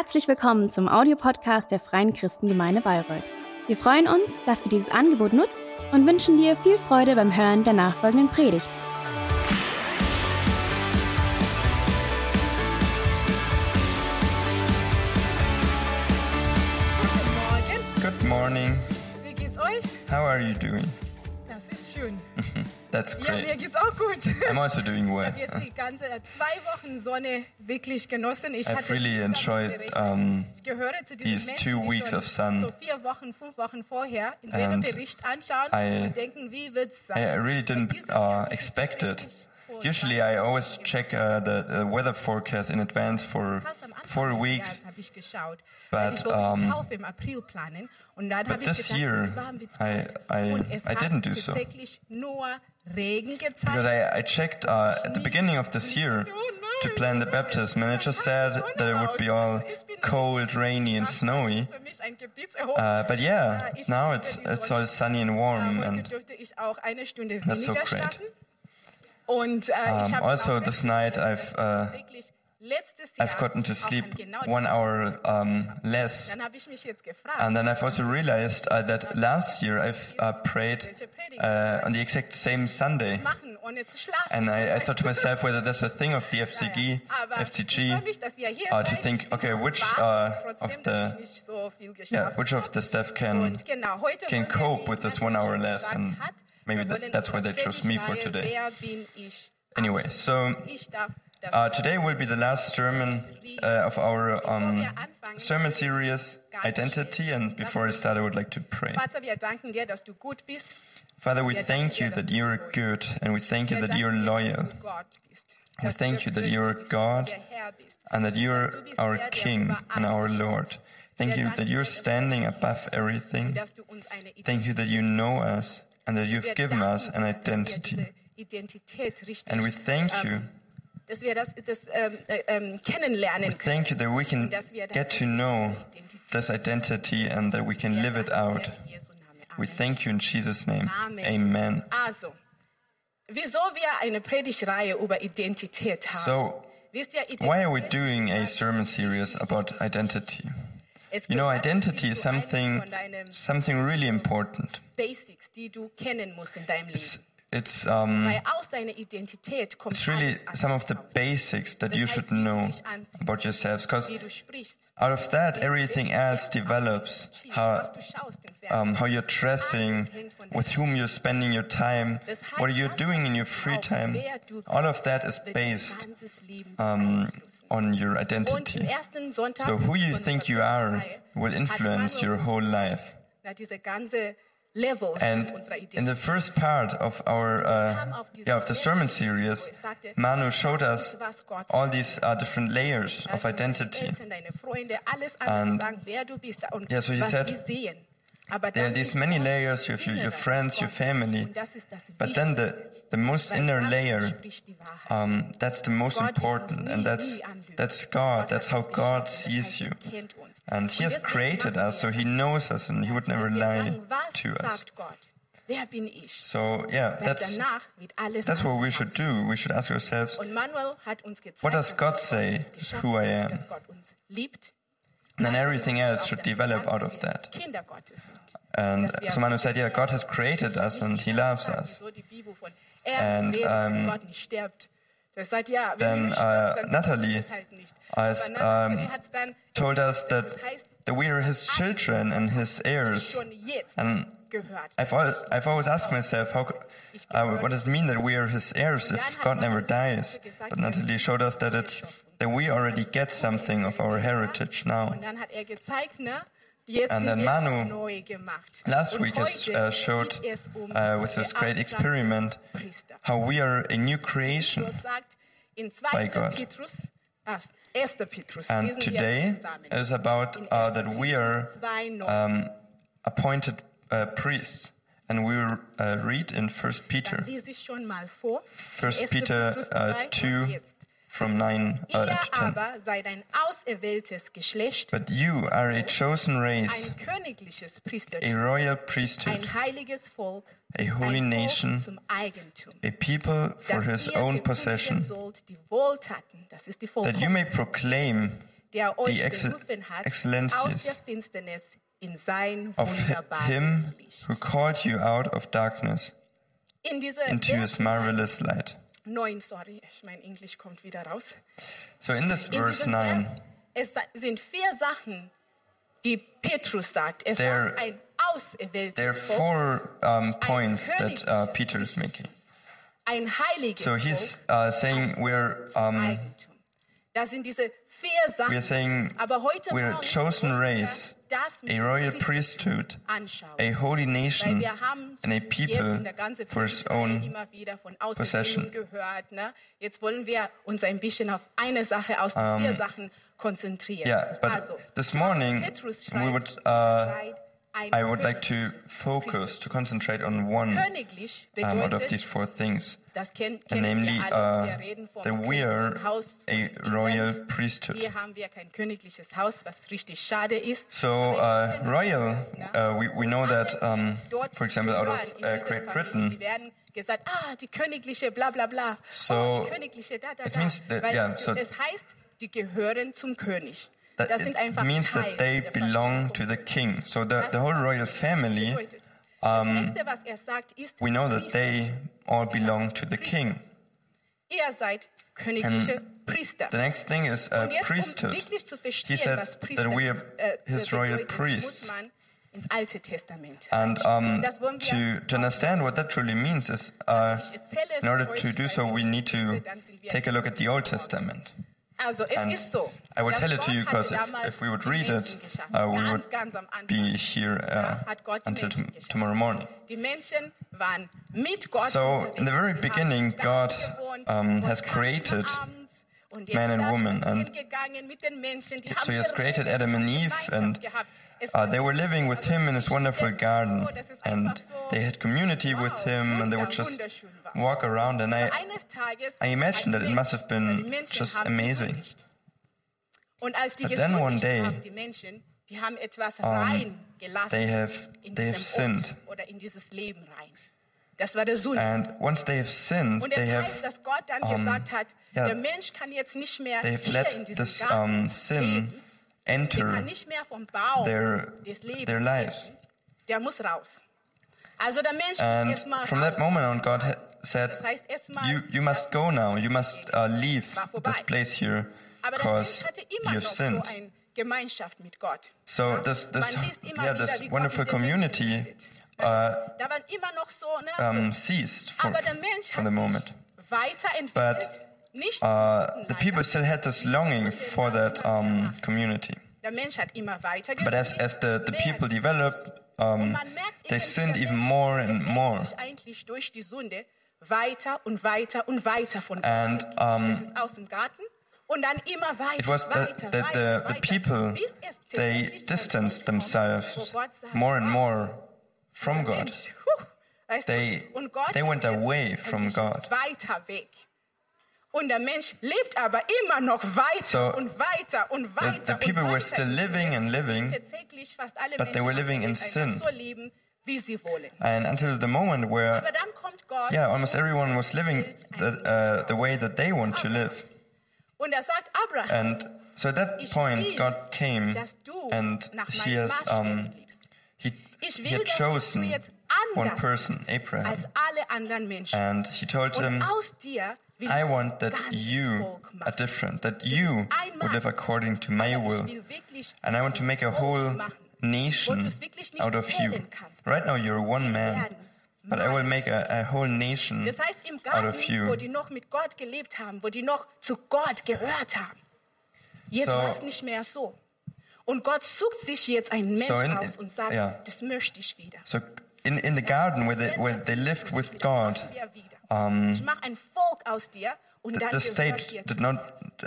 Herzlich willkommen zum Audiopodcast der Freien Christengemeinde Bayreuth. Wir freuen uns, dass du dieses Angebot nutzt und wünschen dir viel Freude beim Hören der nachfolgenden Predigt. Guten Morgen, Good morning. wie geht's euch? How are you doing? Das ist schön. That's Ja, mir great. geht's auch gut. I'm also doing well. Ich habe jetzt die ganze äh, zwei Wochen Sonne wirklich genossen. Ich I've really enjoyed, um, ich gehöre zu diesen these Menschen, two weeks of sun. so vier Wochen, fünf Wochen vorher den And Bericht anschauen I- und denken, wie wird's sein? I really didn't uh, expect it. Usually, I always check uh, the, the weather forecast in advance for fast am Anfang four weeks. Jahres habe ich geschaut, weil But, ich wollte die um, Taufe im April planen und dann habe but this year, es warm, wird's I- I- I didn't do so. tatsächlich nur Regen gezeigt. Because I, I checked uh, at the beginning of this year to plan the baptism, and it just said that it would be all cold, rainy, and snowy. Das ist für mich ein Gebetserhörung. Uh, but yeah, now it's it's all sunny and warm, and dürfte ich auch eine Stunde That's so great. Und äh, ich um, also this night I've uh, tatsächlich letztes Jahr I've gotten to sleep one hour um, less. Dann habe ich mich jetzt gefragt, And then I've also realized uh, that last year I've uh, prayed uh, on the exact same Sunday. machen, ohne zu schlafen. And I, I thought to myself whether that's a thing of the FCG, FCG, freue mich, dass ihr hier uh, to think, okay, which uh, of the ich nicht so viel yeah, which of the staff can Und genau, heute can cope with this one hour less, and maybe that- that's why they chose me for today. Wer bin ich? Anyway, so Ich darf das uh, today will be the last sermon uh, of our um, sermon series, Identity. And before I start, I would like to pray. Vater, wir danken dir, dass du gut bist. Father, we thank you that you're good, and we thank you that you're loyal, dass du Gott bist. We thank you that you're God dass du der Herr bist. and that you're our King and our Lord. Thank you that you're standing above everything. dass du uns eine Thank you that you know us and that you've given us an dir, dass wir identity. diese Identität richtig, And we thank you. Dass wir das, das ähm, äh, ähm, kennenlernen We thank you that we can get to know this identity and that we can live it out. In Jesu Namen. We thank you in Jesus' name. Amen. Also, wieso wir eine Predigtreihe über Identität haben? So, why are we doing a sermon series about identity? You know, identity is something, something really important. Basics, die du kennen musst in deinem Leben. It's, it's, um, Weil aus deiner Identität kommt it's really some of the basics that you should know about yourselves. Because Wie du sprichst, out of that, everything else develops. How, was du schaust im Fernsehen. um, how you're dressing, with whom you're spending your time, what you're doing in your free time. All of that is based dein ganzes Leben um, on your identity. So who you think you are will influence your whole life. Na, diese ganze Levels And in the first part of our uh, yeah of the sermon series, Manu showed us all these uh, different layers of identity. Eltern, deine Freunde, alles andere And- sagen, wer du bist und Yeah, so he said, die sehen. Aber There are these many layers. You have your, your friends, your family, Und das ist das but then the the most inner layer, spricht die Wahrheit. um, that's the most Gott wird uns important, and that's that's God. That's how God sees you, and He has created us, so He knows us, and He would never lie to us. sagt Gott? Wer bin ich? So yeah, that's danach wird alles that's what we should do. We should ask ourselves, Und Manuel hat uns gezeigt, What does God say who I am? dass Gott uns liebt. And then everything else should develop out of that. And so Manu said, yeah, God has created us, and He loves us. And, um, then, uh, Natalie has, um, told us that that we are His children and His heirs. And. I've always, I've always asked myself, how, uh, what does it mean that we are His heirs if God never dies? But Natalie showed us that it's that we already get something of our heritage now. Und dann hat er gezeigt, ne? Jetzt And then Manu. Last week has uh, showed um uh, with this great experiment how we are a new creation. Petrus sagt in 2. by God. Ah, 1. Petrus, And today is about uh, that we are Petrus 2, 9. um, appointed uh, priests. And we will uh, read in First Peter, Dann lese ich schon mal vor. First 1. Peter uh, 2, 2 und jetzt. From 9 uh, Ihr to 10. aber seid ein auserwähltes Geschlecht, But you are a chosen race, ein königliches a royal priesthood, ein heiliges Volk, a holy ein nation, Volk zum Eigentum, a people for his own possession, sollt die Wohltaten, das ist die that you may proclaim der euch the berufen hat, aus der Finsternis in sein of him Licht. who called you out of darkness In into his marvelous light. Neun, sorry, ich- mein Englisch kommt wieder raus. So in this In verse diesem 9, Vers, es sind vier Sachen, die Petrus sagt. There- sagt ein there are auserwähltes four um, points that uh, Peter is making. ein heiliges So he's uh, saying we're um. Das sind diese vier Sachen. we are saying Aber heute we're a chosen race, a royal priesthood, a holy nation, and a people for his own possession. Ne? Jetzt wollen wir uns ein bisschen auf eine Sache aus den vier Sachen konzentrieren. Yeah, but also, this morning we would, uh, I would like to königliches focus, Priesthood. to concentrate on one Königlich um, out of bedeutet, these four things, das kennen, and kennen namely wir alle, uh, wir reden vom that we are königlichen Haus von a Israel. royal priesthood. Hier haben wir kein königliches Haus, was richtig schade ist. So, Aber uh, wir royal, kennen das, ne? uh, we, we know that, um, dort for example, out of gehören in uh, dieser Great Familie. Britain, Die werden gesagt, ah, die königliche bla bla bla. So, oh, die königliche da da it da. means that- Weil yeah, es, so- es heißt, die gehören zum König. That it means that they belong to the king. So the, the whole royal family, bedeutet. Das nächste, was sagt, ist, we know that they all belong to the king. ihr seid königliche Priester. The next thing is a jetzt, um priesthood. He said that we are äh, his royal priests. ins Alte Testament And um, Das wollen wir to, to understand what that truly means is, uh, Ich erzähle es in order to do so, we need to lese, dann sind wir take a look at the Old Testament. Also es And ist so. I will tell it to you because if, if we would read it, uh, we would be here uh, hat Gott die until tomorrow morning. Die waren mit Gott So, in the very beginning, God, um, has created abends und die man and woman, and gegangen mit den Menschen, die So he has created Adam and Eve, and uh, they were living with him in his wonderful garden, so, dass es and they had community with him, and they would just walk around. And I, Aber eines Tages I imagine that it must have been just amazing. gesündigt. Und als die But then one day, haben, die Menschen, die haben etwas reingelassen they have- they have sinned. oder in dieses Leben rein. Das war der Sünde. And once they have sinned, they have um, yeah, der Mensch kann jetzt nicht mehr they have let this um, sin enter kann nicht mehr vom Baum their- their life. essen. Der muss raus. Also der Mensch geht And from that moment on, God said, Das heißt erstmal, you, you must go now. You must uh, leave this place here because you've sinned. eine Gemeinschaft mit Gott. So this, this, immer yeah, this wonderful mit den Menschen community uh, Da waren immer noch so, ne, um, ceased for, Aber der Mensch for the moment. But, Uh, the people still had this longing for that um, community. Der Mensch hat immer weiter But as, as the, the people developed, um, they sinned even more and more. sich eigentlich durch die Sünde weiter und weiter und weiter von Gott. And um, das ist aus dem Garten und dann immer weiter, it was that, that the, the people, they tatsächlich zu einem distanced Punkt kommt, wo themselves more and more from God. Mensch, huh, weißt du, They- they went away from God. Weiter weg. Und der Mensch lebt aber immer noch weiter So, und weiter und The, weiter. the people und were weiter. still living and living, Tatsächlich fast alle but they Menschen were auf living der in Welt sin. einfach so leben, wie sie wollen. and until the moment where, Aber dann kommt Gott yeah, almost everyone was living the, uh, the way that they want to live. und er sagt, Abraham, And so at that ich point, will, God came dass du and nach he meinen has, Maßstäben um, lebst. he, Ich he will, had dass du chosen jetzt one anders person, bist Abraham, als alle anderen Menschen. and he told him, aus dir will I want that you are different, that you would live according to my will. ich will wirklich And I want to make a whole nation du es wirklich nicht out of you. Right now you're one man, but I will make a, a whole nation Das heißt, im out Garten, of wo you. die noch mit Gott gelebt haben, wo die noch zu Gott gehört haben. Jetzt So- war es nicht mehr so. Und Gott sucht sich jetzt einen Mensch So in- aus und sagt, ja. das möchte ich wieder. So in, in the garden where they, where they lived with God, Das wir wieder. ich mache ein Volk aus dir und the, the state did not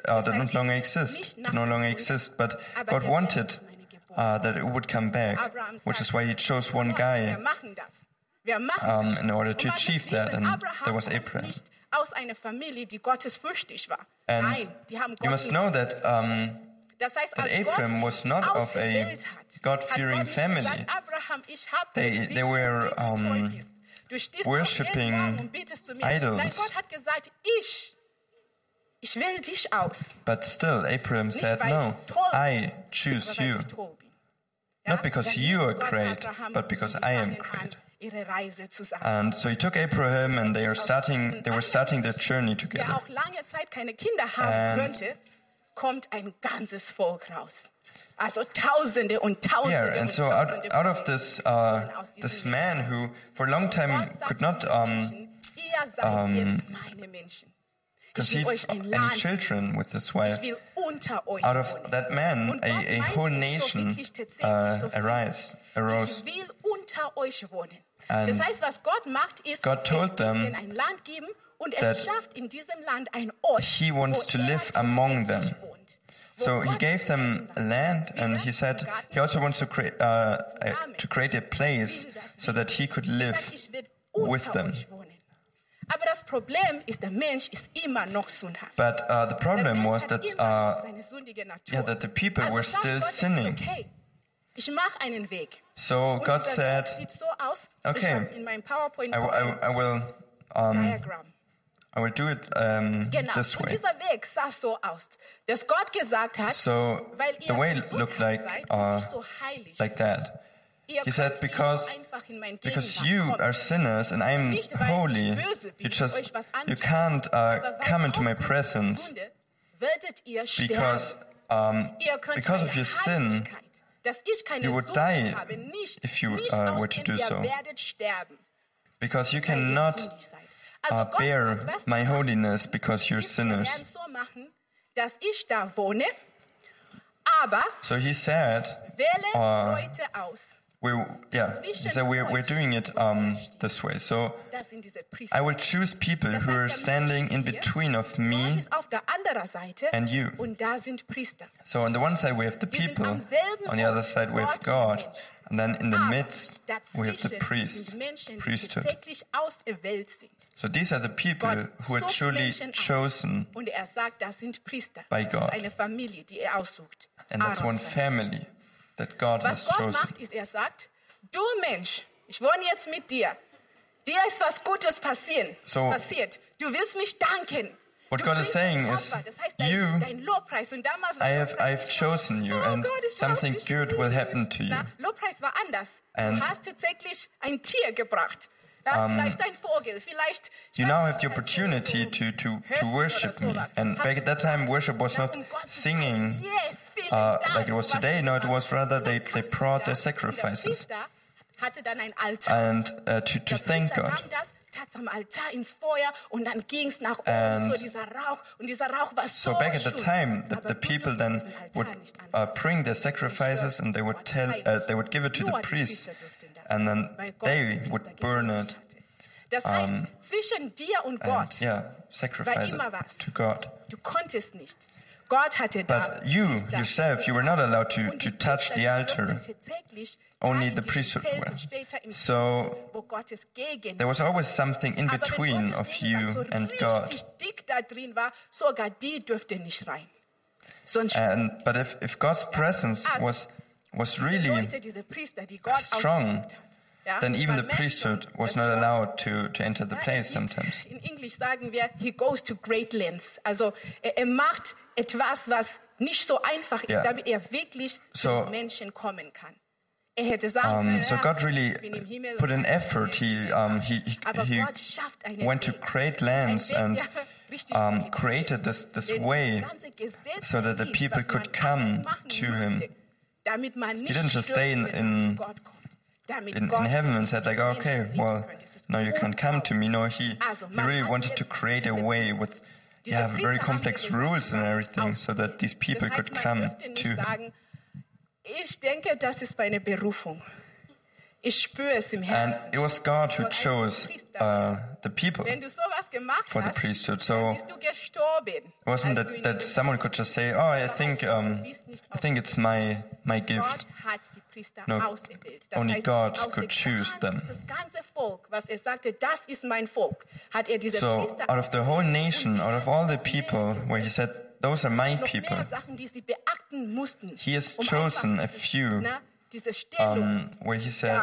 uh, did not longer exist, did no longer exist, but God wanted werdet meine Gebote. uh, that it would come back, which is why He chose one guy. machen das. Wir machen um, in order to achieve that, and there was Abraham. nicht aus einer Familie, die gottesfürchtig war. And Nein, die haben you must know that um, Das heißt, that Abraham was not of a God-fearing hat Gott nicht family. Gesagt, Abraham, ich hab They- they were, gesegnet, weil du treu um, bist. Du stehst worshipping auf jeden Morgen und betest zu mir. idols. Nein, Gott hat gesagt, ich, ich wähle dich aus. But still, Abraham said, No, I choose you. ich toll bin. Ja? Not because you are great, but because I am great. Ihre Reise zusammen. And so he took Abraham and they are starting they were starting their journey together. auch kommt ein ganzes Volk raus. Also Tausende und Tausende. Yeah, and so out, out of this, uh, this man who for a long time could not um, um, conceive any children with his wife, out of that man, a, a whole nation uh, arise, arose. And ein Land geben wird ihnen ein Land geben und er that schafft in diesem Land ein Ort, he wants to er live among them. tatsächlich wohnt. Wo So he gave them Land and he said he also wants to create uh, a, to create a place so that he could live sagt, ich will with them. euch wohnen. Aber das Problem ist, der Mensch ist immer noch sündhaft. But uh, the problem was that uh, seine sündige Natur. yeah, that the people were still Gott, es ist sinning. Okay. Ich mache einen Weg. So God said, Weg sieht so aus. Okay. Ich habe in meinem PowerPoint I, I, I will um. I will do it um, Genau. this Und way. dieser Weg sah so aus, dass Gott gesagt hat, So weil the way so looked like seid uh, so heilig, like that. He said, because so einfach in mein because you are sinners and I am Nicht, weil ich holy, you just you can't uh, come into my presence ihr because um, because of your sin Heiligkeit, dass ich keine you would die if you, uh, were to do so. because you cannot sündig seid. Also uh, bear my holiness because you're ist, wir werden sinners. so machen, dass ich da wohne, aber So he said, Uh, Leute aus. we yeah, said we're we're doing it um, this way. So Das sind diese Priester. I will choose people who are standing in between of me. ist auf der anderen and you. und da sind Priester. So on the one side we have the people, on the other side we have God, and then in the midst we have the dazwischen priests, sind Menschen, die priesthood. tatsächlich auserwählt sind. So these are the people who are truly chosen, er sagt, das sind Priester. By God. ist eine Familie, die er and that's one family Was has Gott chosen. macht, ist, er sagt, du Mensch, ich wohne jetzt mit dir. Dir ist was Gutes passieren, So- passiert. Du willst mich danken. What du God is saying is, das heißt, dein, you- dein I have nicht so, chosen you, oh and Gott, ich something good will happen to you. Na, Lobpreis war anders. And- du hast tatsächlich ein Tier gebracht. Ja, vielleicht ein Vogel, vielleicht... ich You now have the opportunity to, to, to worship me. And back at that time, worship was not um singing sagen, yes, vielen uh, like it was today. No, it was rather they, they brought their sacrifices Priester hatte dann ein Altar. and uh, to, to thank God. nahm das, tat am Altar ins Feuer und dann ging es nach oben, And so dieser Rauch. Und dieser Rauch war so So back at the time, the, the people then would uh, bring their sacrifices and they would tell, uh, they would give it to the priests, Priester durften das, and then they would burn it. Das heißt, um, zwischen dir und And Gott, yeah, sacrifice immer it was. to God. du konntest nicht. Gott hatte But you yourself, you were not allowed to, to touch the altar. Only the priesthood were. und später im So wo Gottes Gegenwart there was always something in between of you and God. richtig dick da drin war, sogar die dürfte nicht rein. Sonst And but if, if God's presence was was really Leute, diese Priester, die Gott strong, ausgesucht hat. Ja? then even the priesthood was not allowed to, to enter the place sometimes. In Englisch sagen wir, he goes to great lengths. Also er, er macht etwas, was nicht so einfach ist, Ja. damit er wirklich So- zu Menschen kommen kann. Er hätte sagen Um, so God really ich bin im Himmel put an effort. He um, he he, he Gott schafft einen went to great lands and um, created this this way das ganze Gesetz so that the people could come to him. Nicht didn't just stay in- in- wenn man zu Gott kommt. Damit in, in heaven and said like, okay, well, könnte. Es ist now you can't come to me. No, he he really wanted to create a way with yeah very complex rules and everything, so that these people could come to him. ich denke, das ist meine Berufung. Ich spüre es im And it was God who chose uh, the people. Wenn du sowas gemacht for the priesthood, so bist du gestorben. It wasn't that, that someone could just say, "Oh, I think um, I think it's my my gift." hat die Priester No, only God could choose them. Das ganze Volk, was er sagte, das ist mein Volk, hat er So, out of the whole nation, out of all the people, where he said, "Those are my people," mehr Sachen, die sie beachten mussten. He has um chosen a few, diese Stellung um, where he said,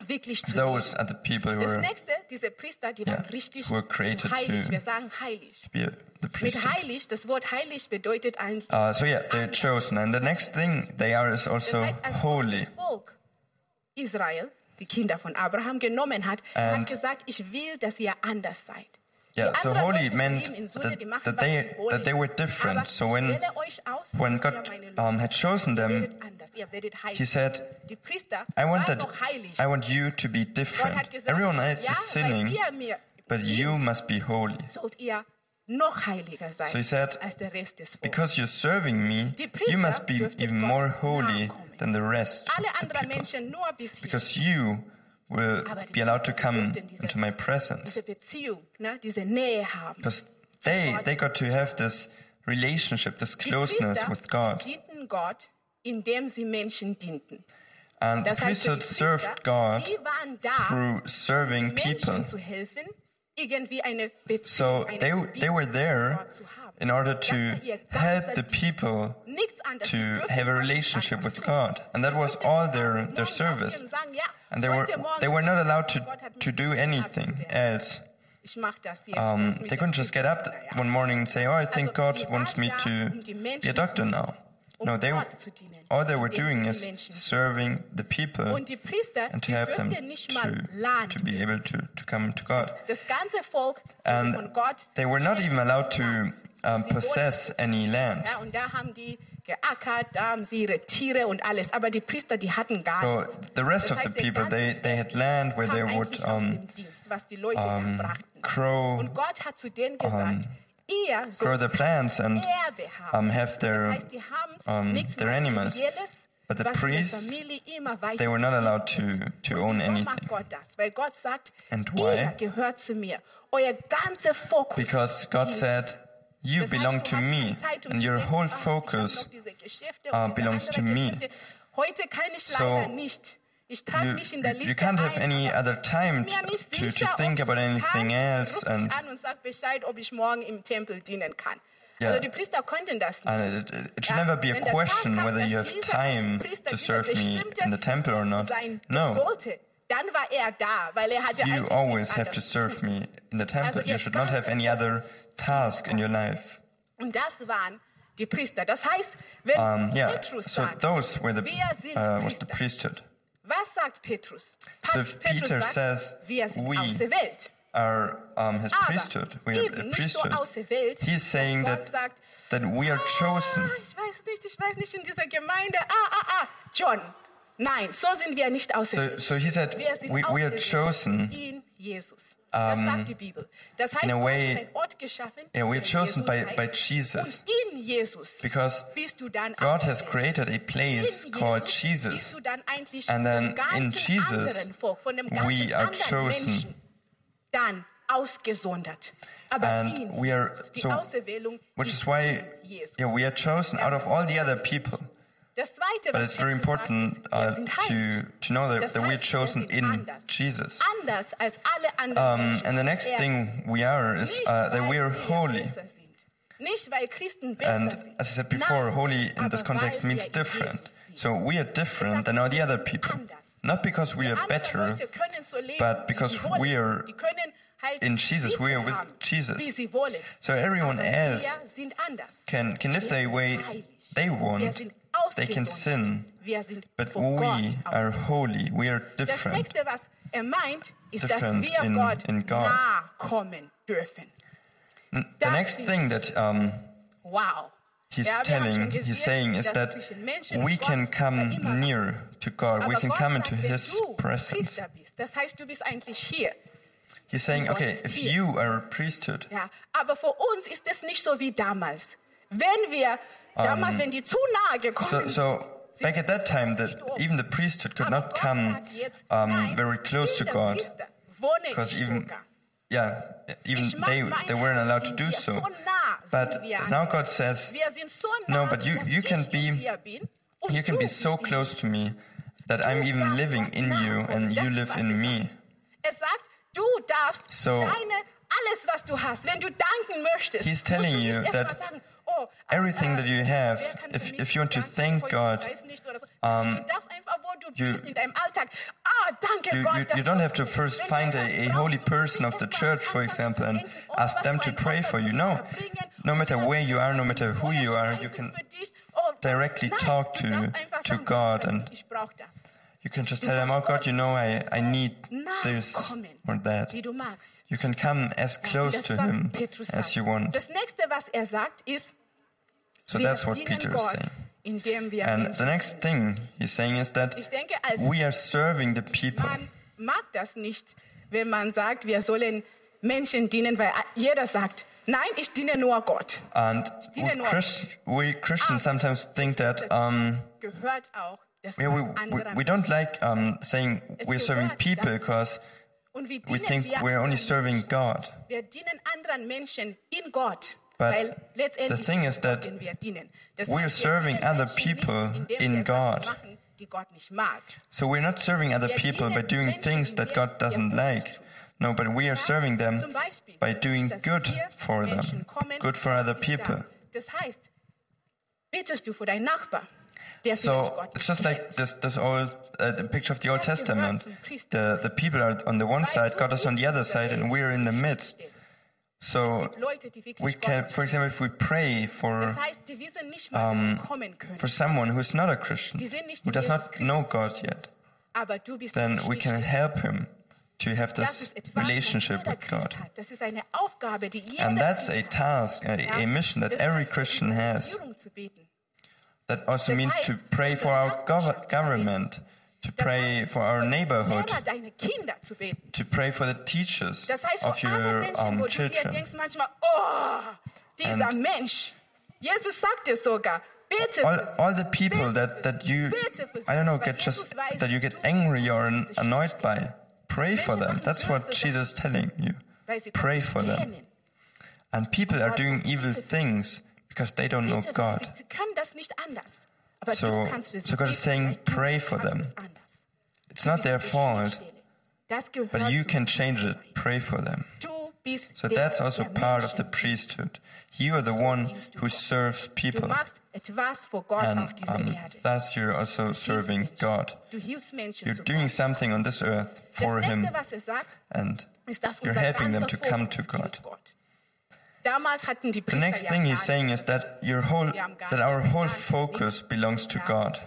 wirklich zu those are the people who Das are nächste, diese Priester, die Yeah, waren richtig were created heilig. to- Wir sagen heilig. be the Mit heilig, das Wort heilig bedeutet eigentlich, Uh, so yeah, they're chosen, and the next thing they are is das also heißt, als Gott holy. das Volk Israel, die Kinder von Abraham, genommen hat, And- hat gesagt, ich will, dass ihr anders seid. Yeah, so holy meant leben in Sünde, that- that they- that they were different. So when- ich wähle euch aus, When God ihr meine Leute um, had chosen them, werdet anders, ihr werdet heilig. He said, I want that. I want you to be different. Everyone else is sinning, but you must be holy. sollt ihr noch heiliger sein So he said, als der Rest des Volkes. Because you're serving me, you must be even more holy than the rest of the people. Menschen nur bis hier. Because you will be allowed to come into my presence. diese Beziehung, ne, diese Nähe haben. Because they, they got to have this relationship, this closeness with God. dienten Gott, indem sie Menschen dienten. And the Das heißt, für die priesthood served God die waren da, through serving people. zu helfen, irgendwie eine Beziehung, So they, they were there Gott zu haben. In order to help the people to have a relationship with. God. And that was all their, their service. und sagen, ja, And they were, they were not allowed to, to do anything else. Ich mach das jetzt. Um, they couldn't just get up one morning and say, oh, I think God wants me to um be a doctor now. um No, they, all they were doing is serving the people Und die Priester, and to help them to, to be able to, to come to God. Das ganze Volk also von And they were not even allowed to um, possess any land. Ja, und da haben die geackert, da haben sie ihre Tiere und alles. Aber die Priester, die hatten gar So nichts. the rest of the people, they, they had land where they would um, Dienst, was die Leute um, da brachten. grow, Und Gott hat zu denen gesagt, ihr grow sollt the plants and Erbe haben. um, have das their, heißt, die haben um, nichts their animals. Materielles, But the was priests, Familie immer weiter they were not allowed to, to own Wieso macht anything. Gott das? Weil Gott sagt, And ihr why? gehört zu mir. Euer ganzer Fokus. Because God liegt said, You belong to me, and your whole "Ah, ich hab focus noch diese Geschäfte uh, belongs to me. Geschäfte." Heute kann ich So, leider nicht. Ich trage you, mich in der Liste you can't have any other time to, to think about anything else. And, an und sag Bescheid, ob ich morgen im Tempel dienen kann. Yeah. Also die Priester konnten das nicht. and it, it, should never be a question whether you have time to serve me in the temple or not. No, sollte, dann war da, weil hatte you always have to serve me in the temple. You should not have any other task in your life. Und das waren die Priester. Das heißt, wenn Um, yeah, Petrus so sagt, those were the, wir sind uh, was the priesthood. Was sagt Petrus? So if Peter sagt, says, wir sind we auserwählt. Are um, his Aber priesthood. We are a nicht so priesthood. auserwählt, He is saying that, sagt, that we are chosen. ah, ich weiß nicht, ich weiß nicht, in dieser Gemeinde, ah, ah, ah, John, nein, so sind wir nicht So, auserwählt. so he said, wir sind we, we are chosen in Jesus. Das um, sagt die Bibel. Das heißt, in a way- Ort geschaffen, Yeah, we are chosen by, by Jesus in Jesus because bist du dann God has created a place called Jesus bist du dann And then in Jesus, Volk, von dem we are chosen. Menschen dann ausgesondert. Aber And we are- so- Which is why yeah, we are chosen out of all the other people. But it's very important uh, to, to know that, that we are chosen in. Jesus. Anders als alle anderen Um, and the next thing we are is uh, that we are holy. besser sind. Nicht, weil Christen besser And as I said before, holy in this context means different. So we are different than all the other people. Not because we are better, Leute können so leben, but because we are Die können halt in Jesus, we are with Jesus. Wie sie wollen. So everyone else wir sind anders. can, can live the way they want. They can sin. But we are holy. We are different. er meint, ist, dass Different in- in God. nahe kommen dürfen. The next thing that um, Wow. he's Ja, wir haben telling, he's saying is that we can come ja immer was near to God. We can come into His presence. Priester bist, das heißt, du bist eigentlich hier. He's saying, okay, if you are a priesthood, Ja, aber für uns ist es nicht so wie damals. Wenn wir damals, wenn die zu nahe gekommen Um, so, so back at that time, that even the priesthood could not come um, very close to God, because even yeah, even they they weren't allowed to do so. But sind wir an now. God says, Wir sind so No, but you- you can be- dir bin und you can be so close to me that I'm even living in you and you live in me. sagt. Sagt, du darfst So- deine, alles, was du hast, wenn du danken möchtest, He's telling you that everything that you have, if- if you want to thank? God, um, You, you, you don't have to first find a, a holy person of the church, for example, and ask them to pray for you. No. No matter where you are, no matter who you are, you can directly talk to, to God and you can just tell them, oh God, you know, I, I need this or that. You can come as close to Him as you want. So that's what Peter is saying. And the next thing he's saying is that we are serving the people. Man mag das nicht, wenn man sagt, wir sollen Menschen dienen, weil jeder sagt, nein, ich diene nur Gott. And we, Christ, we Christians sometimes think that um, yeah, we, we, we don't like um, saying we're serving people because we think we're only serving God. Wir dienen anderen Menschen in Gott. But the thing is that Gott, den wir dienen. Das we are serving other people in God. Machen, die Gott nicht mag. So we're not serving other people by doing things that God doesn't like. No, but we are serving them by doing good for them, good for other people. Das heißt, betest du für deinen Nachbar, der vielleicht So it's just like this, this old, uh, the picture of the Old Testament. The, the people are on the one side, God is on the other side, and we're in the midst. So we can, for example, if we pray for, können. for someone who's not a Christian, who does not know God yet, then we can help him to have this relationship with God. And that's a task, a, a mission that every Christian has. That also means to pray for our gov- government, to pray for our neighborhood, Lehrer, deine Kinder zu beten. to pray for the teachers of your um, dir children. oh, And- Jesus sagt es sogar. All, all the people that, that you, Bete für sie. I don't know, get just, that you get angry or annoyed by. Pray for them. That's what Jesus is telling you. Pray for them. And people are doing evil things because they don't know God. Sie. Sie können das nicht anders. Aber So- du kannst für sie so God is saying, pray for them. It's not their fault, but you can change it. Pray for them. So that's also part of the priesthood. You are the one who serves people. And um, thus you're also serving God. Du hilfst Menschen You're doing something on this earth for Him nächste, was sagt, and you're helping them to come to God. Gott. Damals hatten die The next thing he's saying is that your whole, Wir haben gar that our whole focus belongs to God.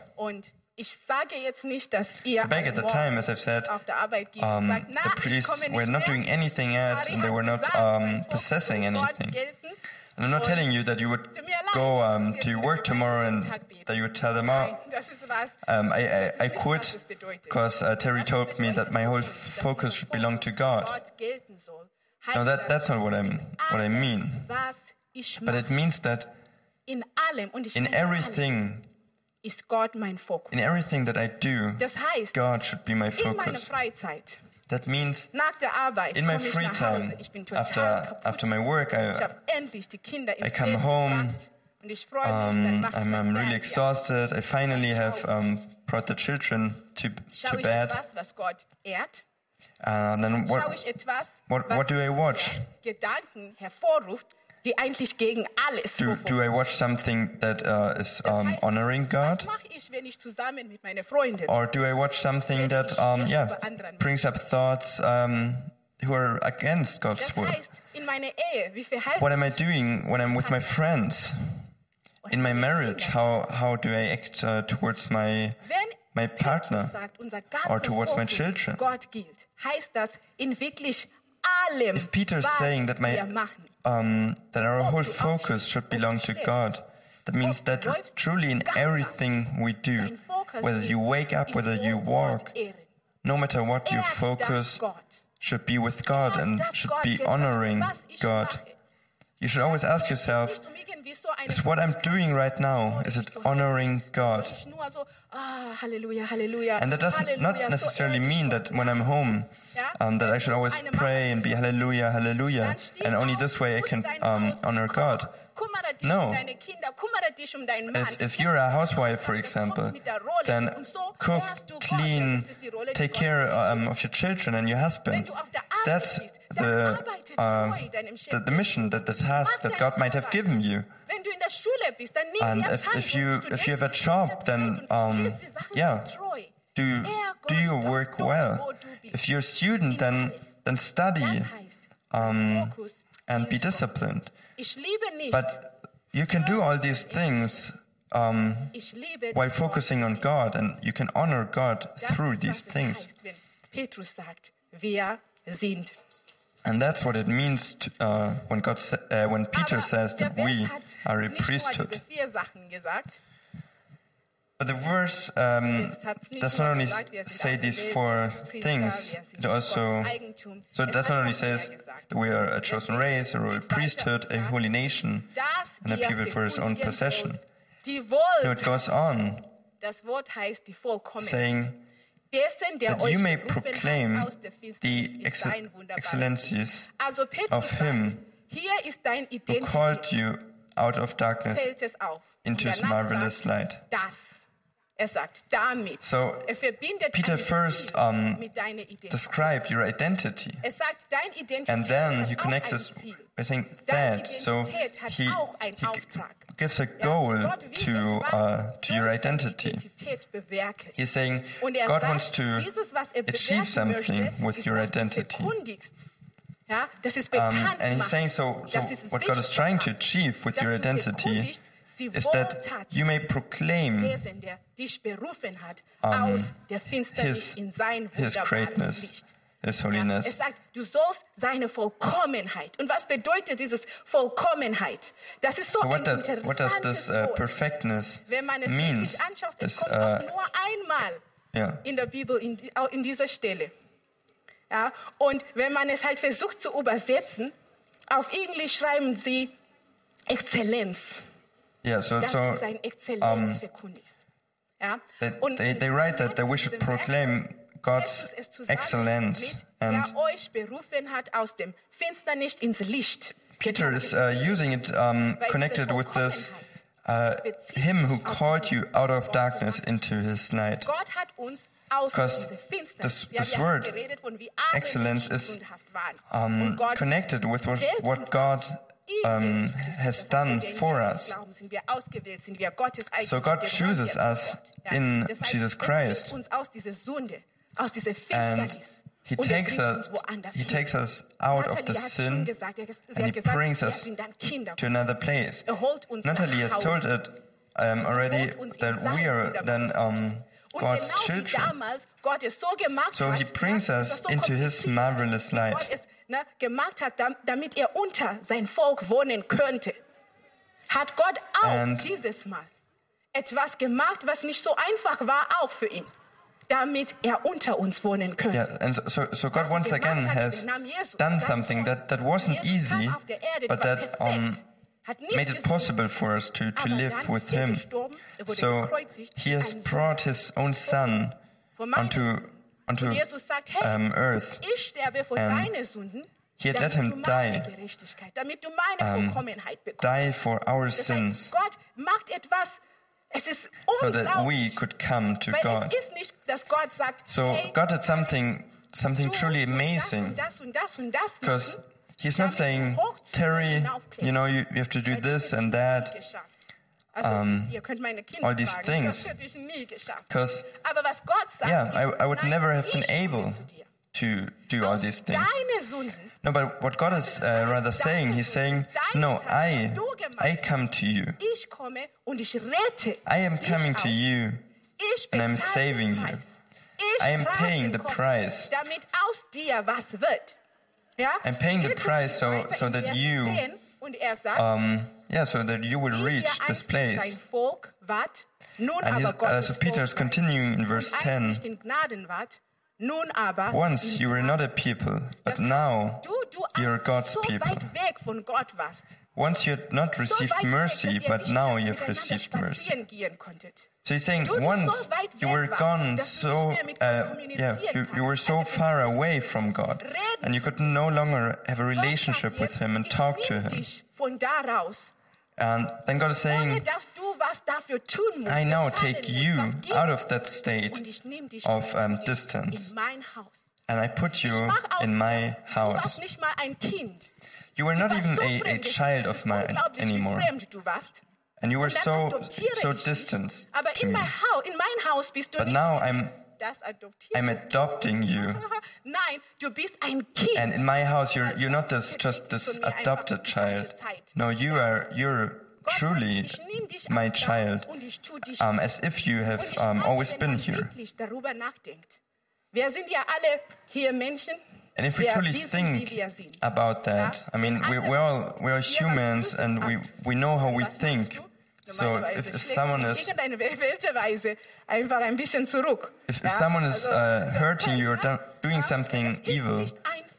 Ich sage jetzt nicht, dass ihr Back at the time, as I've said, auf der Arbeit geht. und Um, the priests were not doing anything else and they were not um, possessing anything. And I'm not telling you that you would tut mir leid, go um, to jetzt work tomorrow and that you would tell them, oh, das ist was. um, I, I, I quit because uh, Terry told me that my whole focus should belong to God. Gott gelten soll. Heißt No, that, that's not what, I'm, what I mean. But it means that in allem und ich in meine allem, everything, ist Gott mein Fokus. in everything that I do, Das heißt, God should be my in meiner focus. Freizeit, That means nach der Arbeit, in my free time, Hause. Ich bin total after, kaputt. after my work, I, habe endlich die Kinder ins I come home, gebracht und ich freue mich, um, I'm, I'm really exhausted. I finally have um, brought the children to, to bed. etwas, was Gott ehrt? Uh, then Schaue what, ich etwas, what, was what do I watch? Gedanken hervorruft, die eigentlich gegen alles Do, do I watch something that uh, is Das um, heißt, honoring Was God? mache ich, wenn ich zusammen mit meiner Freundin Or do I watch something that, um, yeah, brings up thoughts um, who are against God's Das word? heißt, in meiner Ehe, wie What am I doing when I'm with my friends? In my marriage, how, how do I act uh, towards my, my partner? sagt, unser ganzer or towards my children. Gott gilt, heißt das in wirklich allem, If Peter's was saying that my um, that our whole focus should belong to God, that means that truly in everything we do, whether you wake up, whether you walk, no matter what, your focus should be with God and should be honoring God. You should always ask yourself, um irgendwie so eine is what I'm doing right now, is it honoring God? Soll ich nur so, ah, Halleluja, Halleluja, And that doesn't not necessarily mean that when I'm home, um, that I should always pray and be hallelujah, hallelujah, and only this way I can um, honor God. No. deine Kinder, kümmere dich deinen Mann. If, if you're a housewife, for example, then cook, clean, take care um, of your children and your husband. That's the, uh, the, the mission, that the task that God might have given you. Wenn du in der Schule bist, dann nimm And if- if you- if you have a job, then, um, liest die Sachen yeah, do- do your work well. if you're a student, then then study um, and be disciplined. Ich liebe nicht, But you can do all these things um, while focusing on God, and you can honor God through these things. heißt, wenn Petrus sagt, wir sind. And that's what it means to, uh, when God, sa- uh, when Peter says that we are a priesthood. diese vier Sachen gesagt. But the verse um, Es hat's nicht does not only gesagt, wir sind say these four things, it also so it does not only says that we are a chosen race, a royal priesthood, a holy nation, and a people for his own possession. No, it goes on Das Wort heißt die Vollkommenheit. saying that you may proclaim aus der Finsternis the ex- excellencies Licht. Also Petrus of him sagt, hier ist dein who called you out of darkness Fällt es auf. into his marvelous light. Er sagt, damit. So, er Peter first, um, your identity. Er sagt, dein And then he connects Ziel. by saying that. So he, he gives a goal to, uh, to your identity. He's saying Und er God wants to er achieve something with your identity. Ja, das ist Um, and he's saying so, so what God is trying to achieve with your identity die is that you may proclaim dessen, der dich berufen hat, aus der Finsternis his, in sein wunderbares greatness, Licht. his Ja, holiness. es sagt, du sollst seine Vollkommenheit. Und was bedeutet dieses Vollkommenheit? Das ist so, So what ein does, interessantes this uh, Wort. perfectness Wenn man es means? anschaut, es This, kommt uh, nur einmal yeah. in der Bibel, in, in dieser Stelle. Ja, und wenn man es halt versucht zu übersetzen, auf Englisch schreiben sie Exzellenz, Yeah, so, dass so du seine Exzellenz verkündigst. Ja? they, they, they write that, that we should in diesem Vers proclaim God's setzt es zusammen excellence. And der euch berufen hat aus dem Finsternis ins Licht. Peter is uh, using it um, connected with this uh, him who called you out of darkness into his light. Gott hat uns aus Because this- this word, geredet von wie arm excellence is, um, connected with what, what God um, has done wenn wir in for us. Glauben, sind wir ausgewählt, sind wir Gottes So God chooses us in Jesus Christ. uns aus dieser Sünde, aus dieser And he takes us, he takes us out of the sin and he brings us sind dann Kinder to another place. Natalie has told it um, already holt uns in that we are then um, God's children. damals Gott es so gemacht So hat, he brings us das ist so into his marvelous light. Ne, gemacht hat, dam- damit er unter sein Volk wohnen könnte. Hat Gott auch And- dieses Mal etwas gemacht, was nicht so einfach war, auch für ihn, damit er unter uns wohnen könnte. Yeah, and so, so, so God once again hat, has done something that, that wasn't easy, but war that um, made it possible for us to, to live with Him. So He has brought His own Son Von meinen onto, Sünden. onto Und Jesus sagt, hey, um, earth. ich sterbe für and deine Sünden, he had let him die. Gerechtigkeit, damit du meine Vollkommenheit bekommst. die for our sins heißt, Gott macht etwas, es ist so that we could come to weil God. es ist nicht, dass Gott sagt, So God did something, something truly amazing because He's not saying, du hoch zu Terry, you know, you, you have to do this and that. Nie geschafft. Also, ihr könnt meine Kinder all these things. Because, hätte ich nie geschafft. 'Cause, Aber was Gott sagt, Yeah, I, I would never have been able to do all these things. No, but what God is uh, rather saying, He's saying, No, I, I come to you. Ich komme und ich rette I am coming to you. And I'm saving you. I am paying the price. Damit aus dir was wird. Ja? I'm paying the price so- so that you, 10 Und er Um, yeah, so that you will reach this einst nicht sein place. Volk wart, nun And, aber uh, so Peter is continuing in verse 10. nicht in Gnaden wart, nun aber Once you were not a people, but now du you're God's people. weit weg von Gott warst. Once you had not received mercy, but now you've received mercy. spazieren gehen konntet. So he's saying, once you were gone so, nicht mehr mit uh, yeah, you, you were so far away from God, and you could no longer have a relationship with Him and talk to Him. Dich von da raus, And then God is saying, dass du was dafür tun musst. I now take you out of that state Und ich nehm dich of um, distance, in mein Haus. and I put you Ich mach aus in my dir, du warst house. nicht mal ein Kind. You were not even a, a child of mine anymore, Wie fremd du warst. and you were so so distant to me. mein, Haus, in mein Haus bist du But now I'm das adoptiert. I'm adopting you. Nein, du bist ein Kind. And in my house, you're, you're not this, just this adopted child. No, you are, you're truly ich nehm dich my child, und ich tu dich um, as if you have um, always been here. wirklich darüber nachdenkt. Wir sind ja alle hier Menschen. And if we truly think wie wir sind. about that, I mean, we, we're all we're all humans, and we we know how we think. So if, if someone is irgendeine welche Weise einfach ein bisschen zurück. if, Ja? if someone is uh, hurting you or do, doing something evil,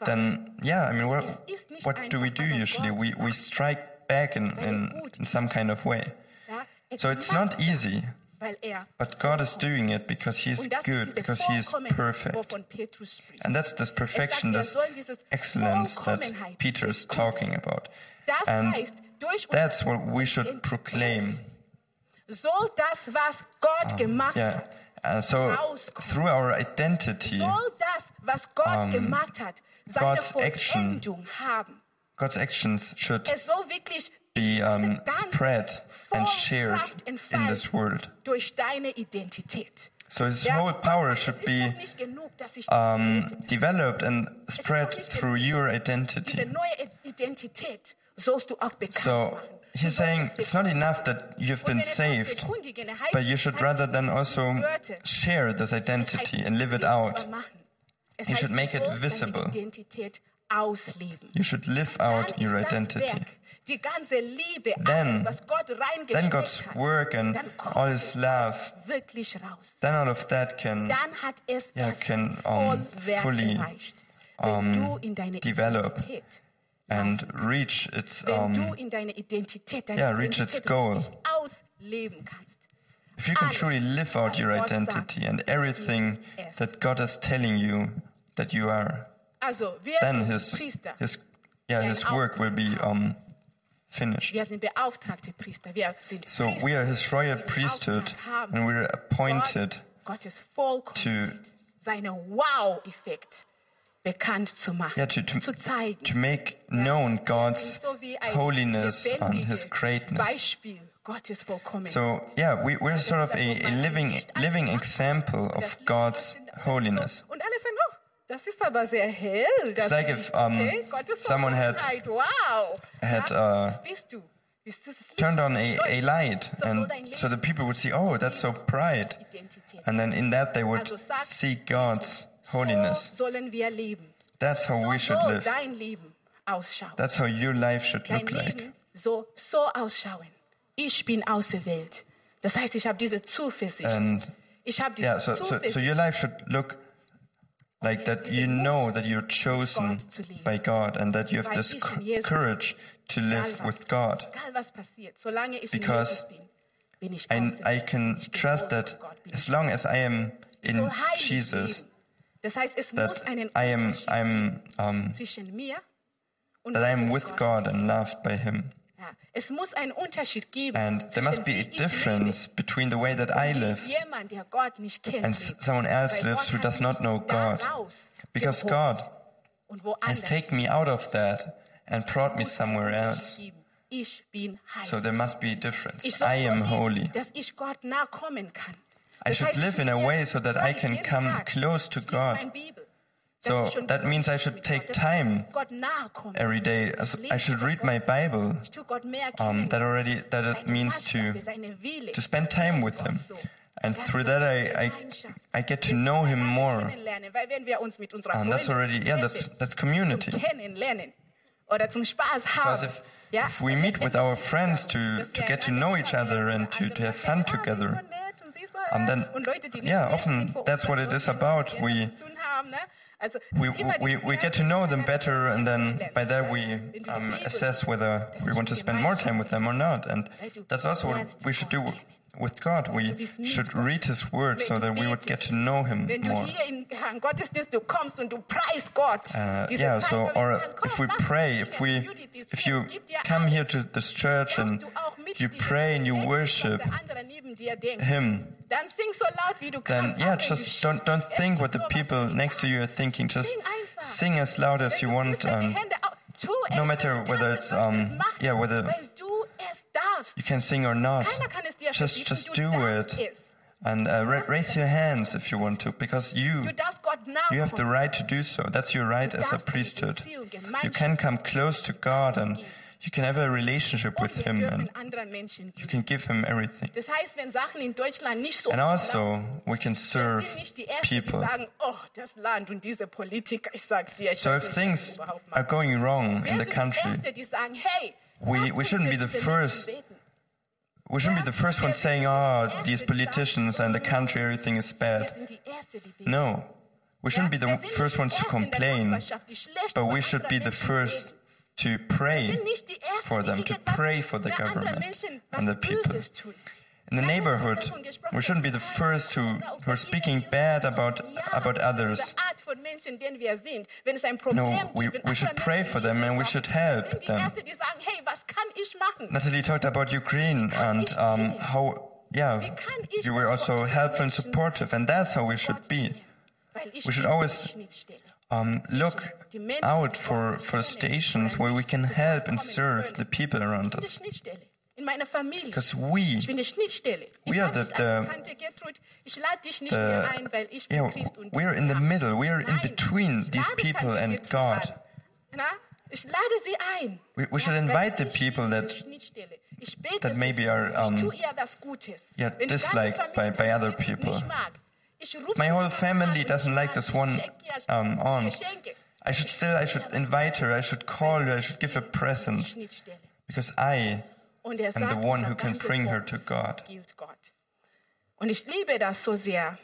then yeah, I mean, what Es ist nicht what do we do usually? We we strike back in er in, in some kind of way. Er So it's not easy, er but God is doing it because He's und das good, because He is perfect. wovon Petrus spricht. And that's this perfection, wir this excellence that Peter is talking about. And that's what we should proclaim. Soll das, was Gott gemacht Yeah. hat, Uh, so through our identity, soll das, was Gott gemacht hat, seine God's action haben. God's actions should Es soll wirklich be um, spread and shared in this world. durch deine Identität. So His whole power should be um, developed and spread through your identity. Neue Identität sollst du auch bekannt So he's saying it's not enough that you've been saved, but you should rather than also share this identity and live it out. sichtbar machen. Es You should make it visible. You should live out your identity. Werk, die ganze Liebe, Then- alles, was Gott Then God's work and all His love, then out of that can Dann hat es Yeah, can, um, fully, um, du in deine develop and reach its um, du in deine Identität, deine yeah, reach its goal. richtig ausleben kannst. if you can truly live out your identity and everything that God is telling you that you are, then His His yeah His work will be um, finished. Wir sind beauftragte Priester. Wir sind So we are His royal priesthood, and we're appointed Gott, bekannt zu machen, yeah, to, zu zeigen. to make known God's so holiness and His greatness. Beispiel Gottes Vollkommenheit. So yeah, we, we're sort of a, a living living example of God's holiness. Und alle sagen, oh, das ist aber sehr hell. Das It's like if, um, someone had- wow. had, uh, das bist du. Bist das Licht, Turned on a, a light, and so the people would see, oh, that's so bright, and then in that they would see God's holiness. So sollen wir leben. That's how So we should live. dein Leben ausschauen. That's how your life should dein look like. Leben so, so ausschauen. Ich bin auserwählt. Das heißt, ich habe diese Zuversicht. And ich habe diese yeah, so, so Zuversicht. so your life should look like that. You know that you're chosen by God, and that you have this courage to live with God. Because auserwählt. I can trust that as long as I am in Jesus. Das heißt, es that muss einen I am Unterschied I'm um, zwischen mir und that I am Gott with. God and loved by Him. Ja, es muss einen Unterschied geben. And there must be a difference between the way that I live jemand, der Gott nicht kennt, and someone else lives who does not know God. Because God has taken me out of that and brought me somewhere else. geben. Ich bin heilig. So there must be a difference. I am holy. dass ich Gott nahe kommen kann. I should live in a way so that I can come close to God. meine Bibel, dass So that means I should take time Gott nahe komme. every day. I should read my Bible. Ich tue Gott mehr Um, that already that it means to Maßgabe, seine Wille. to spend time with Him, and through that I I, I get to know Him more. kennenlernen, Weil wenn wir uns mit unserer And that's already yeah that's that's community. Kennenlernen oder zum Spaß. Because if if we meet with our friends to to get to know each other and to to have fun "Ah, sie ist so together, nett und sie ist so, äh", then die nicht yeah, often that's what it is about. We etwas zu tun haben, ne? Also, es we, we, we get to know them better, and then by that we Wenn du die um, assess whether we want to spend more time with them or not. And that's also what we should do with God. We should read His Word so that we would get to know Him more. hier in Herrn Gottesdienst du kommst und du preist Gott. Uh, yeah, so or if we pray, if we, if you come here to this church and Darfst du auch you pray and you worship der andere neben dir denkt. Him, Dann sing so laut wie du then yeah, auch wenn du just don't don't think what the people next to you are thinking. Just Sing as loud as you want, and au- tu no matter whether it's, um, yeah, whether- weil du es you can sing or not. Keiner kann es dir Just just do it. And uh, ra- raise your hands if you want to, because you Du darfst Gott you have the right to do so. That's your right as a priesthood. You can come close to God and you can have a relationship with Him and you can give Him everything. Das heißt, wenn Sachen in Deutschland nicht so And also, we can serve sind nicht die Ersten, die people. oh, das Land und diese Politiker, ich sag dir, ich So if things are going wrong in the country, die Ersten, die sagen, hey, we- we shouldn't be the first we shouldn't be the first ones saying, oh, these politicians and the oh, country, everything is bad. sind die Ersten, die beten. No. We shouldn't be the first ones to Ersten in der complain, Nachbarschaft, die schlecht but we should be the first. To pray sind nicht die Ersten, for them, to pray for the government and the people. In the neighborhood, we shouldn't be the first who, who are speaking bad about, about others. Art von Menschen, denen wir sind. Wenn es ein Problem No, we- we should pray for them and we should help them. Ersten, die sagen, hey, was kann ich machen? Natalie talked about Ukraine and um, how, yeah, you were also helpful and supportive, and that's how we should be. We should always. Um, look out for, for stations where we can help and serve the people around us. Because we, We are the- the- the- yeah, we're in the middle. We are in between these people and God. We- we should invite the people that- that maybe are, um, yeah, disliked by- by other people. Nicht mag, ich rufe My whole family doesn't like this one um, aunt. I should still, I should invite her, I should call her, I should give her presents. Because I, er I'm the one who can bring her to God. gilt Gott. Und ich liebe das so sehr,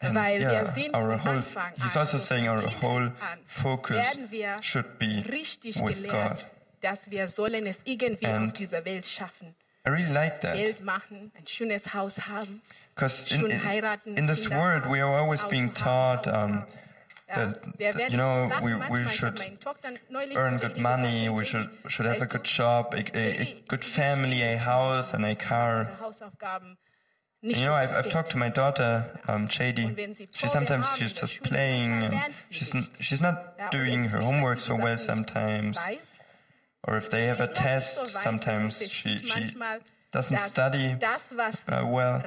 and yeah, our whole, he's also saying our whole focus should be with God. dass wir sollen es irgendwie auf And- dieser Welt schaffen. I really like that. Geld machen, ein schönes Haus haben. Because in, in, in this world, we are always being taught um, that, that, you know, we, we should meinen Tochter neulich earn good money, we should, should have a good job, a, a, a good family, a house, and a car. nicht You know, I've, I've talked to my daughter, um, Chady. Und wenn sie She sometimes she's just playing, and she's she's not doing her homework so well sometimes. Or if they have a Sie ist noch nicht test, so weit, dass sie sometimes she she doesn't study das, was uh, well.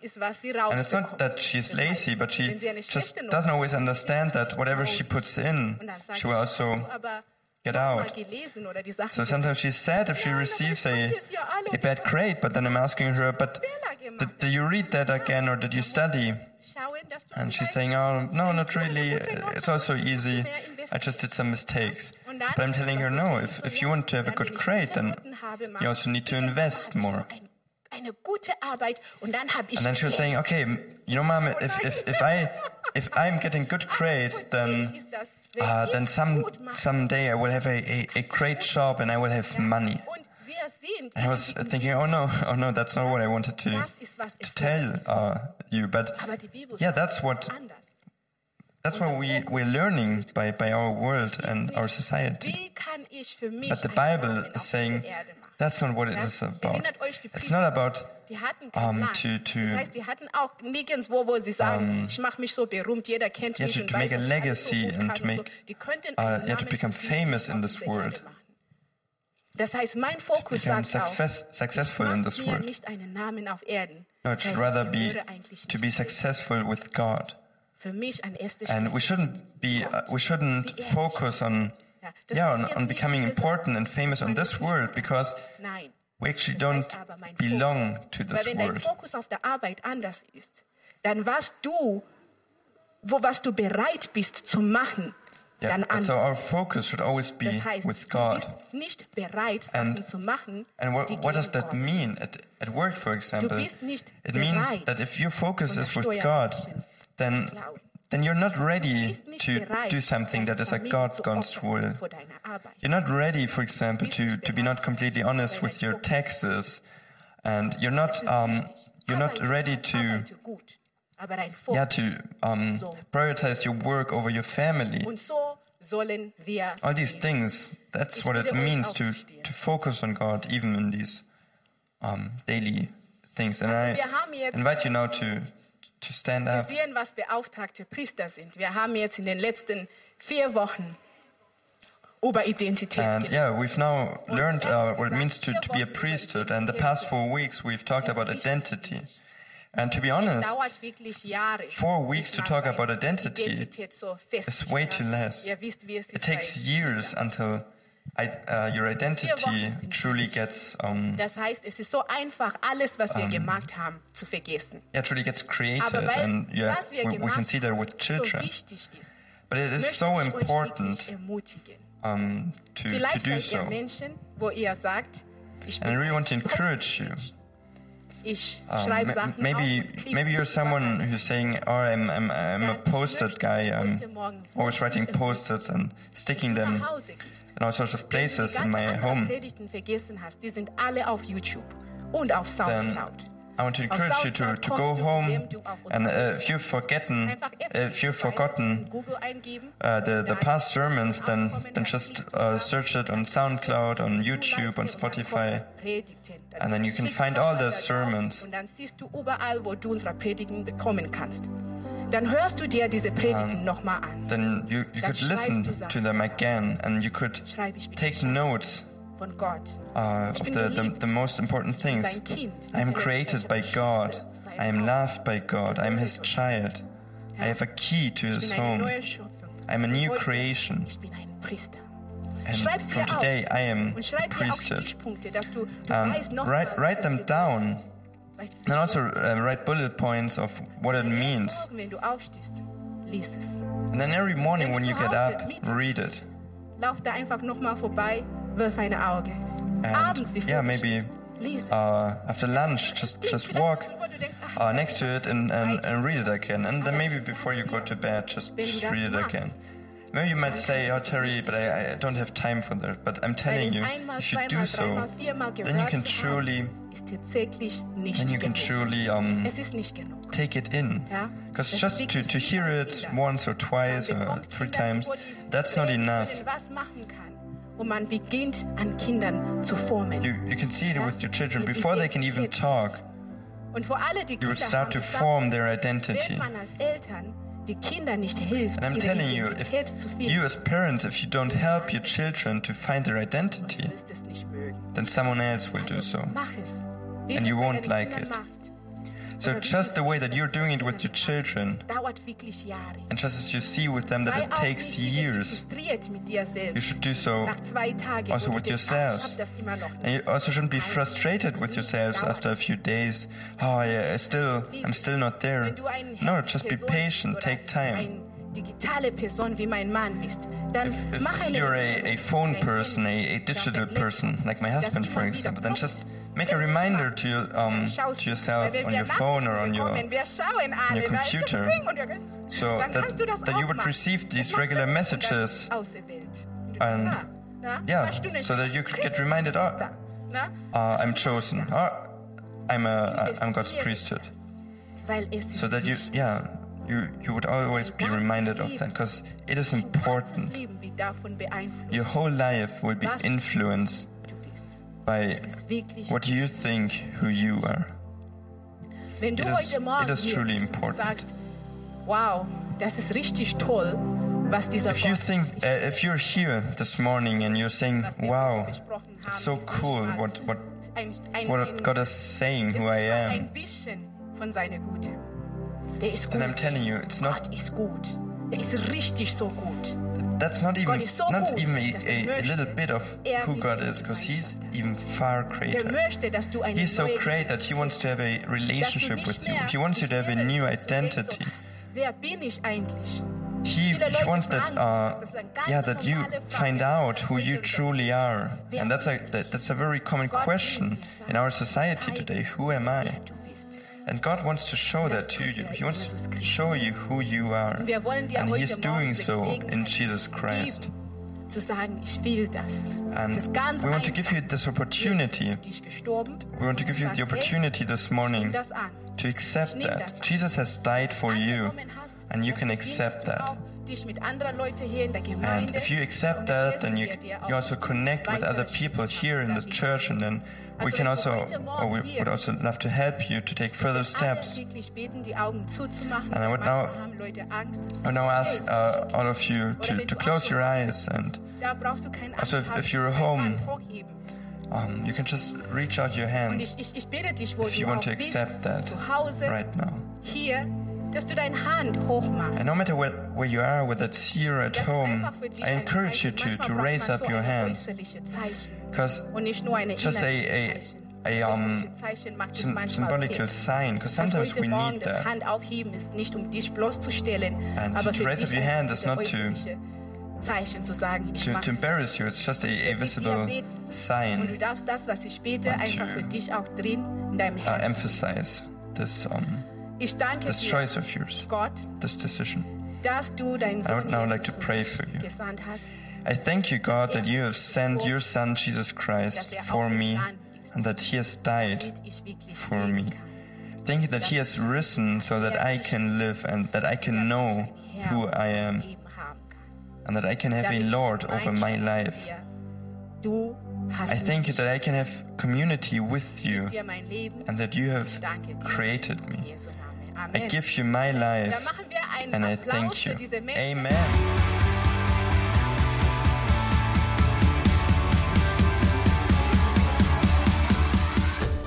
ist, was sie And it's not that she's lazy, but she wenn sie eine just doesn't always understand that whatever she puts in, und dann sagt she will also "Hast du aber get out. gelesen oder die Sachen So sometimes she's sad if she receives a, hab das ja alle a bad grade, but then I'm asking her, but did, did you read that again or did you study? And she's saying, oh, no, not really. It's also easy. I just did some mistakes. But I'm telling her, no, if, if you want to have a good grade, then you also need to invest more. And then she was saying, okay, you know, mom, if, if, if I, if I'm getting good grades, then, uh, then some, someday I will have a, a, a great job and I will have money. Und wir sind And I was thinking, oh no, oh no, that's not what I wanted to, das ist was to tell uh, you. But Aber die Bibel yeah, that's what that's what we we're learning by by our world and our society. Wie kann ich für mich But the Bible is saying dieser Erde machen? that's not what it is about. Erinnert euch die It's not about die hatten keinen um, to- to- das heißt, die hatten auch nirgendwo, wo sie sagen, ich mache mich so berühmt, jeder kennt yeah, mich to- und to make a dass ich alles legacy and to make, uh, yeah, to become famous in this world. Das heißt, mein Fokus sagt success, auch, successful in this world. nicht einen Namen auf Erden. No, it should weil rather be to be successful with God. Für mich an erster And Stelle we shouldn't be, uh, we shouldn't focus on, yeah, on, on becoming important and famous on this world because we actually don't belong to Weil this wenn dein world. Fokus auf der Arbeit anders ist, dann was du, wo was du bereit bist zu machen, dann Yeah, anders. so our focus should always be das heißt, with du God. bist nicht bereit, Sachen And- zu machen, And what, what does that Gott mean at, at work, for example? bist nicht It means that if your focus is with God, then, then you're not ready to bereit, do something that is a God God's will. vor deiner Arbeit. You're not ready, for example, to, to be not completely honest with your taxes, and you're not um, you're not ready to arbeite gut, aber dein Fokus. yeah to um, prioritize your work over your family. Sollen wir All these things. That's what it means to to focus on God, even in these um, daily things. And I wir haben jetzt- invite you now to to stand Wir up. sehen, was beauftragte Priester sind. Wir haben jetzt in den letzten vier Wochen über Identität And yeah, we've now learned uh, what it means to, to be a priesthood. And the past four weeks, we've talked about identity. And to be honest, dauert wirklich Jahre. four weeks to talk about identity is way too less. Ihr wisst, wie es It takes years until I, uh, your identity truly gets um, Das heißt, es ist so einfach, alles, was wir gemacht haben, zu vergessen. yeah, truly gets created, and yeah, we, we can see that with children. so ist, But it is so ich euch wirklich important um, to, to do so. Menschen, sagt, And I really want to encourage you. Ich Um, schreibe Sachen maybe auf maybe you're someone who's saying, "Oh, I'm I'm I'm a post-it guy. I'm always writing post-its and sticking them nach Hause gehst, in all sorts of places in my home." Predigten vergessen hast, die sind alle auf YouTube und auf Then Soundcloud. I want to encourage you to, to go home and uh, if you've forgotten if you've forgotten in Google eingeben. uh, the the past sermons, then then just uh, search it on SoundCloud, on YouTube, on Spotify. And then you can find all the sermons. Dann siehst du überall, wo du unsere Predigten bekommen kannst. Dann hörst du dir diese Predigten nochmal an. Then you, you could listen to them again, and you could Schreib ich bin take notes. Uh, of the, the, the most important things. I am created by God. I am loved by God. I am His child. I have a key to His home. I'm a new creation. Ich bin ein Priester. And from today. I am Und schreib dir auch priesthood. Stichpunkte, dass du, du Um, write, write them down. bedeutet. Weißt du, And also uh, write bullet points of what it means. Morgen, wenn du aufstehst, lies es. And then every morning when you get up, read it. Lauf da einfach nochmal vorbei, wirf ein Auge. Abends, bevor yeah, maybe, schläfst, lies es. Uh, after lunch, just just walk uh, next to it and, and, and read it again. And then maybe before you go to bed, just, just read it again. Maybe you might say, oh Terry, but I, I don't have time for that. But I'm telling you, if you do so, then you can truly, ist tatsächlich nicht then you can truly um, Es ist nicht genug. take it in. Because just to, to hear it once or twice or three times, that's not enough. Und man beginnt an Kindern zu formen. You, you can see it with your children before they can even talk. Und vor alle, die You Kinder would start to form their identity. man als Eltern die Kinder nicht hilft, And I'm ihre telling you, if you as parents, if you don't help your children to find their identity, wirst es nicht mögen. then someone else will do so. And you won't like it. So just the way that you're doing it with your children, and just as you see with them that it takes years, you should do so also with yourselves. And you also shouldn't be frustrated with yourselves after a few days. Oh, yeah, I still, I'm still not there. No, just be patient, take time. If, if you're a, a phone person, a, a digital person, like my husband, for example, then just make a reminder to um, to yourself on your phone or on your alle, your computer. So that- that you would receive these regular messages and- ah, yeah, so that you could get reminded, oh, uh, I'm chosen. Oh, I'm a, I'm God's priesthood. So that you, yeah, you, you would always be reminded of that because it is important. Your whole life will be influenced. By what you think who you are. Wenn du It is- heute Morgen it is truly important. sagst, wow, das ist richtig toll, was dieser If you think, uh, if you're here this morning and you're saying, wow, it's so cool what, what, what God is saying who I am, then I'm telling you, it's not. Der ist richtig so gut. that's not even, so not even a, er a, a little bit of er who God is because He's even far greater. möchte, dass du eine He's so great that He wants to have a relationship with you. He wants you to have a new irrst, dass du denkst identity. So, wer bin ich eigentlich? He, he wants that, uh, das. Das ist eine ganz yeah, that you find out who you truly are, and that's a that, that's a very common question in our society today. Who am I? Wer du bist. And God wants to show that to you. He wants to show you who you are, Und wir wollen dir and He's doing so in Jesus Christ. geben, zu sagen, ich will das. And das ist ganz we want to give you this opportunity. ist für dich gestorben. We want to give you the opportunity this morning nimm das an. to accept that. Jesus has died for you, and you can accept that. auch dich mit anderen Leuten hier in der Gemeinde. And if you accept that, then you, helfen wir dir you also connect with other people here in the church, and then we can also, or we would also love to help you to take further steps. wirklich beten, die Augen zuzumachen. And I would now- haben Leute Angst. Das I would now ask uh, all of you to, to close your eyes and Da brauchst du keine Also if- if you're home, um, you can just reach out your hand Und ich, ich, ich bitte dich, wo if you want to accept that right now. hier, dass du Hand. And no matter where, where you are, whether it's here or at home, einfach für dich I encourage you to, to raise up your hands. Und nicht nur eine just a, a, a um, symbolical sign, because sometimes we Morgen, need das that. Hand aufheben ist nicht, um dich bloßzustellen, And aber to raise up your hand is not to- Zeichen zu sagen, ich To, to embarrass you, it's just a, a visible Und du sign darfst das, was ich bete, einfach für dich auch drin in deinem uh, Herzen. emphasize this, um, Ich danke this dir, choice of yours, Gott, this decision. dass du deinen I Sohn would now like to pray for you. gesandt hast. I thank you, God, that you have sent your Son, Jesus Christ, for me, and that he has died for me. Thank you that he has risen so that I can live and that I can know who I am and that I can have a Lord over my life. I thank you that I can have community with you and that you have created me. I give you my life and I thank you. Amen.